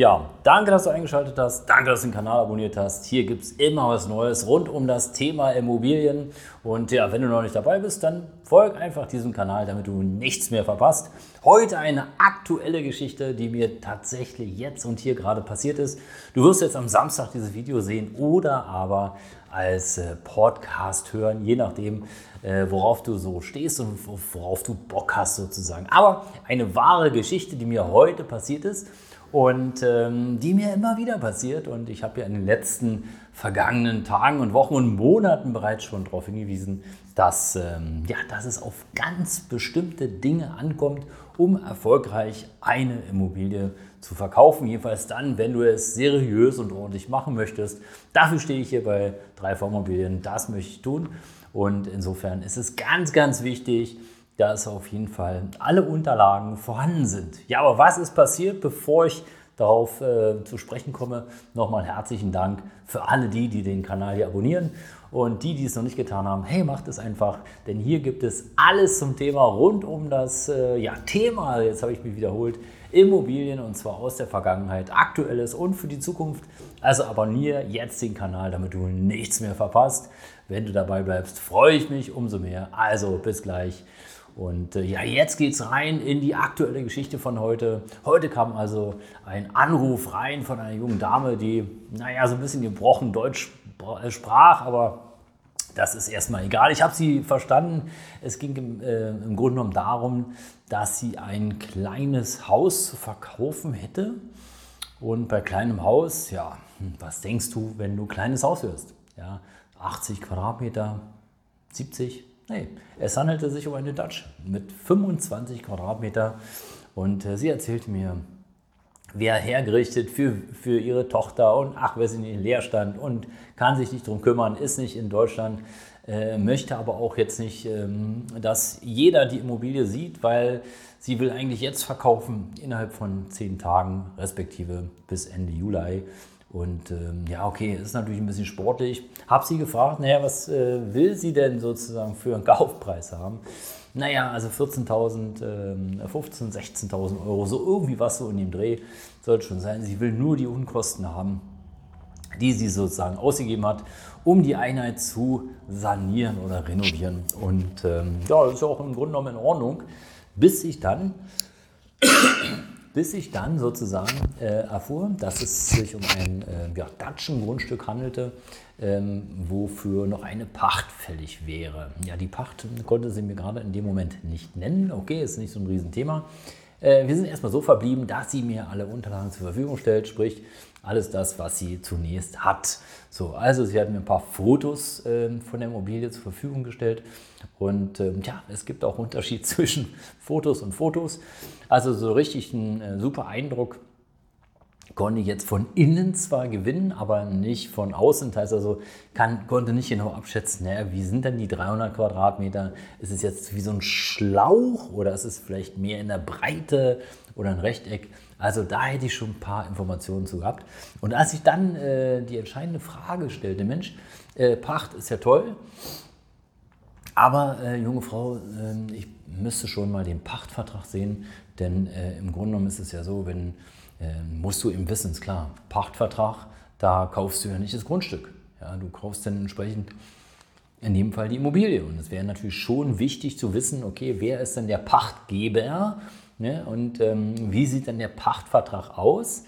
Ja, danke, dass du eingeschaltet hast. Danke, dass du den Kanal abonniert hast. Hier gibt es immer was Neues rund um das Thema Immobilien. Und ja, wenn du noch nicht dabei bist, dann folg einfach diesem Kanal, damit du nichts mehr verpasst. Heute eine aktuelle Geschichte, die mir tatsächlich jetzt und hier gerade passiert ist. Du wirst jetzt am Samstag dieses Video sehen oder aber als äh, Podcast hören, je nachdem, äh, worauf du so stehst und worauf du Bock hast sozusagen. Aber eine wahre Geschichte, die mir heute passiert ist und ähm, die mir immer wieder passiert. Und ich habe ja in den letzten vergangenen Tagen und Wochen und Monaten bereits schon darauf hingewiesen, dass, ähm, ja, dass es auf ganz bestimmte Dinge ankommt, um erfolgreich eine Immobilie zu verkaufen. Jedenfalls dann, wenn du es seriös und ordentlich machen möchtest. Dafür stehe ich hier bei 3V Immobilien. Das möchte ich tun. Und insofern ist es ganz, ganz wichtig, dass auf jeden Fall alle Unterlagen vorhanden sind. Ja, aber was ist passiert, bevor ich darauf äh, zu sprechen komme? Nochmal herzlichen Dank für alle die, die den Kanal hier abonnieren und die, die es noch nicht getan haben. Hey, macht es einfach, denn hier gibt es alles zum Thema rund um das äh, ja, Thema, jetzt habe ich mich wiederholt, Immobilien und zwar aus der Vergangenheit, aktuelles und für die Zukunft. Also abonniere jetzt den Kanal, damit du nichts mehr verpasst. Wenn du dabei bleibst, freue ich mich umso mehr. Also bis gleich. Und äh, ja, jetzt geht's rein in die aktuelle Geschichte von heute. Heute kam also ein Anruf rein von einer jungen Dame, die, naja, so ein bisschen gebrochen Deutsch äh, sprach, aber das ist erstmal egal. Ich habe sie verstanden. Es ging im, äh, im Grunde genommen darum, dass sie ein kleines Haus zu verkaufen hätte. Und bei kleinem Haus, ja, hm, was denkst du, wenn du kleines Haus hörst? Ja, 80 Quadratmeter, 70, Nee, es handelte sich um eine Dutch mit 25 Quadratmeter und äh, sie erzählte mir, wer hergerichtet für, für ihre Tochter und ach, wer ist in Leerstand und kann sich nicht darum kümmern, ist nicht in Deutschland, äh, möchte aber auch jetzt nicht, ähm, dass jeder die Immobilie sieht, weil sie will eigentlich jetzt verkaufen innerhalb von zehn Tagen, respektive bis Ende Juli. Und ähm, ja, okay, ist natürlich ein bisschen sportlich. Hab sie gefragt, naja, was äh, will sie denn sozusagen für einen Kaufpreis haben? Naja, also 14.000, äh, 15.000, 16.000 Euro, so irgendwie was so in dem Dreh sollte schon sein. Sie will nur die Unkosten haben, die sie sozusagen ausgegeben hat, um die Einheit zu sanieren oder renovieren. Und ähm, ja, das ist ja auch im Grunde genommen in Ordnung, bis ich dann bis ich dann sozusagen äh, erfuhr, dass es sich um ein äh, ja, Datschen-Grundstück handelte, ähm, wofür noch eine Pacht fällig wäre. Ja, die Pacht konnte sie mir gerade in dem Moment nicht nennen. Okay, ist nicht so ein Riesenthema. Äh, wir sind erstmal so verblieben, dass sie mir alle Unterlagen zur Verfügung stellt, sprich alles das, was sie zunächst hat. So, also sie hat mir ein paar Fotos äh, von der Immobilie zur Verfügung gestellt und ähm, ja, es gibt auch Unterschied zwischen Fotos und Fotos. Also so richtig ein äh, super Eindruck konnte jetzt von innen zwar gewinnen, aber nicht von außen. Das heißt also, kann, konnte nicht genau abschätzen, naja, wie sind denn die 300 Quadratmeter? Ist es jetzt wie so ein Schlauch oder ist es vielleicht mehr in der Breite oder ein Rechteck? Also da hätte ich schon ein paar Informationen zu gehabt. Und als ich dann äh, die entscheidende Frage stellte, Mensch, äh, Pacht ist ja toll, aber äh, junge Frau, ähm, ich müsste schon mal den Pachtvertrag sehen, denn äh, im Grunde genommen ist es ja so, wenn musst du eben wissen, ist klar, Pachtvertrag, da kaufst du ja nicht das Grundstück. Ja, du kaufst dann entsprechend in dem Fall die Immobilie. Und es wäre natürlich schon wichtig zu wissen, okay, wer ist denn der Pachtgeber ne? und ähm, wie sieht denn der Pachtvertrag aus?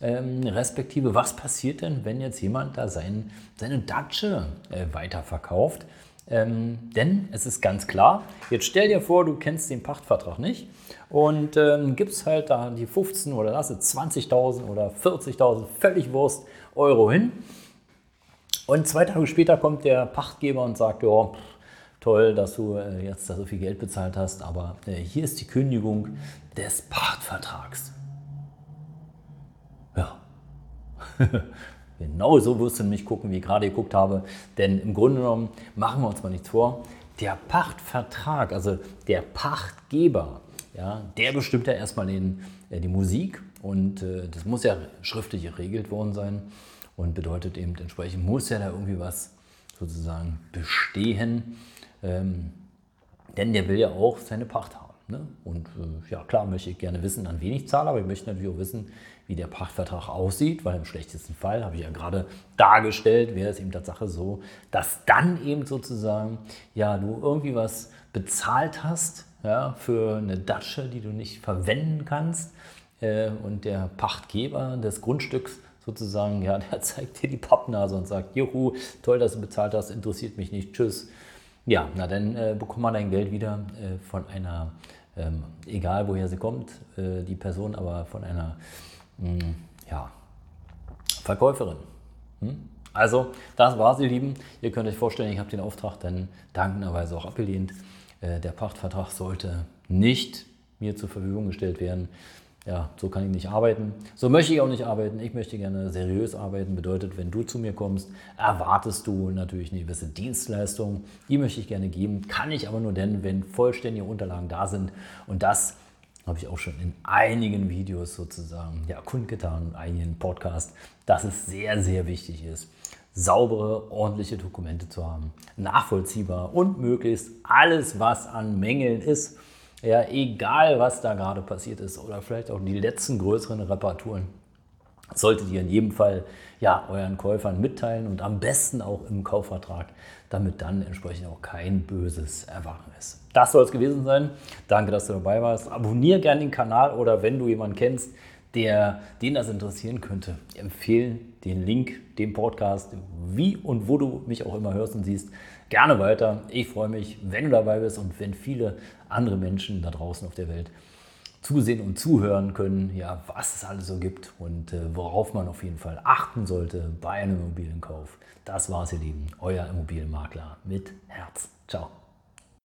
Ähm, respektive, was passiert denn, wenn jetzt jemand da sein, seine Datsche äh, weiterverkauft? Ähm, denn es ist ganz klar, jetzt stell dir vor, du kennst den Pachtvertrag nicht und ähm, gibst halt da die 15 oder lasse 20.000 oder 40.000, völlig Wurst, Euro hin. Und zwei Tage später kommt der Pachtgeber und sagt, ja, toll, dass du äh, jetzt da so viel Geld bezahlt hast, aber äh, hier ist die Kündigung des Pachtvertrags. genau so wirst du nämlich gucken, wie ich gerade geguckt habe. Denn im Grunde genommen machen wir uns mal nichts vor. Der Pachtvertrag, also der Pachtgeber, ja, der bestimmt ja erstmal den, äh, die Musik und äh, das muss ja schriftlich geregelt worden sein und bedeutet eben entsprechend muss ja da irgendwie was sozusagen bestehen, ähm, denn der will ja auch seine Pacht haben. Ne? Und äh, ja, klar möchte ich gerne wissen, an wen ich zahle, aber ich möchte natürlich auch wissen, wie der Pachtvertrag aussieht, weil im schlechtesten Fall, habe ich ja gerade dargestellt, wäre es eben Tatsache so, dass dann eben sozusagen, ja, du irgendwie was bezahlt hast ja, für eine Datsche, die du nicht verwenden kannst äh, und der Pachtgeber des Grundstücks sozusagen, ja, der zeigt dir die Pappnase und sagt, juhu, toll, dass du bezahlt hast, interessiert mich nicht, tschüss. Ja, na dann äh, bekommt man dein Geld wieder äh, von einer, ähm, egal woher sie kommt, äh, die Person, aber von einer mh, hm, ja, Verkäuferin. Hm? Also, das war's, ihr Lieben. Ihr könnt euch vorstellen, ich habe den Auftrag dann dankenderweise auch abgelehnt. Äh, der Pachtvertrag sollte nicht mir zur Verfügung gestellt werden ja, so kann ich nicht arbeiten. So möchte ich auch nicht arbeiten. Ich möchte gerne seriös arbeiten. Bedeutet, wenn du zu mir kommst, erwartest du natürlich eine gewisse Dienstleistung. Die möchte ich gerne geben. Kann ich aber nur denn, wenn vollständige Unterlagen da sind. Und das habe ich auch schon in einigen Videos sozusagen ja, kundgetan, in einigen Podcasts, dass es sehr, sehr wichtig ist, saubere, ordentliche Dokumente zu haben. Nachvollziehbar und möglichst alles, was an Mängeln ist ja, egal was da gerade passiert ist oder vielleicht auch die letzten größeren Reparaturen, solltet ihr in jedem Fall ja, euren Käufern mitteilen und am besten auch im Kaufvertrag, damit dann entsprechend auch kein böses Erwachen ist. Das soll es gewesen sein. Danke, dass du dabei warst. Abonniere gerne den Kanal oder wenn du jemanden kennst, der, den das interessieren könnte, empfehlen den Link, dem Podcast, wie und wo du mich auch immer hörst und siehst, gerne weiter. Ich freue mich, wenn du dabei bist und wenn viele andere Menschen da draußen auf der Welt zusehen und zuhören können, ja, was es alles so gibt und äh, worauf man auf jeden Fall achten sollte bei einem Immobilienkauf. Das war's, ihr Lieben. Euer Immobilienmakler mit Herz. Ciao.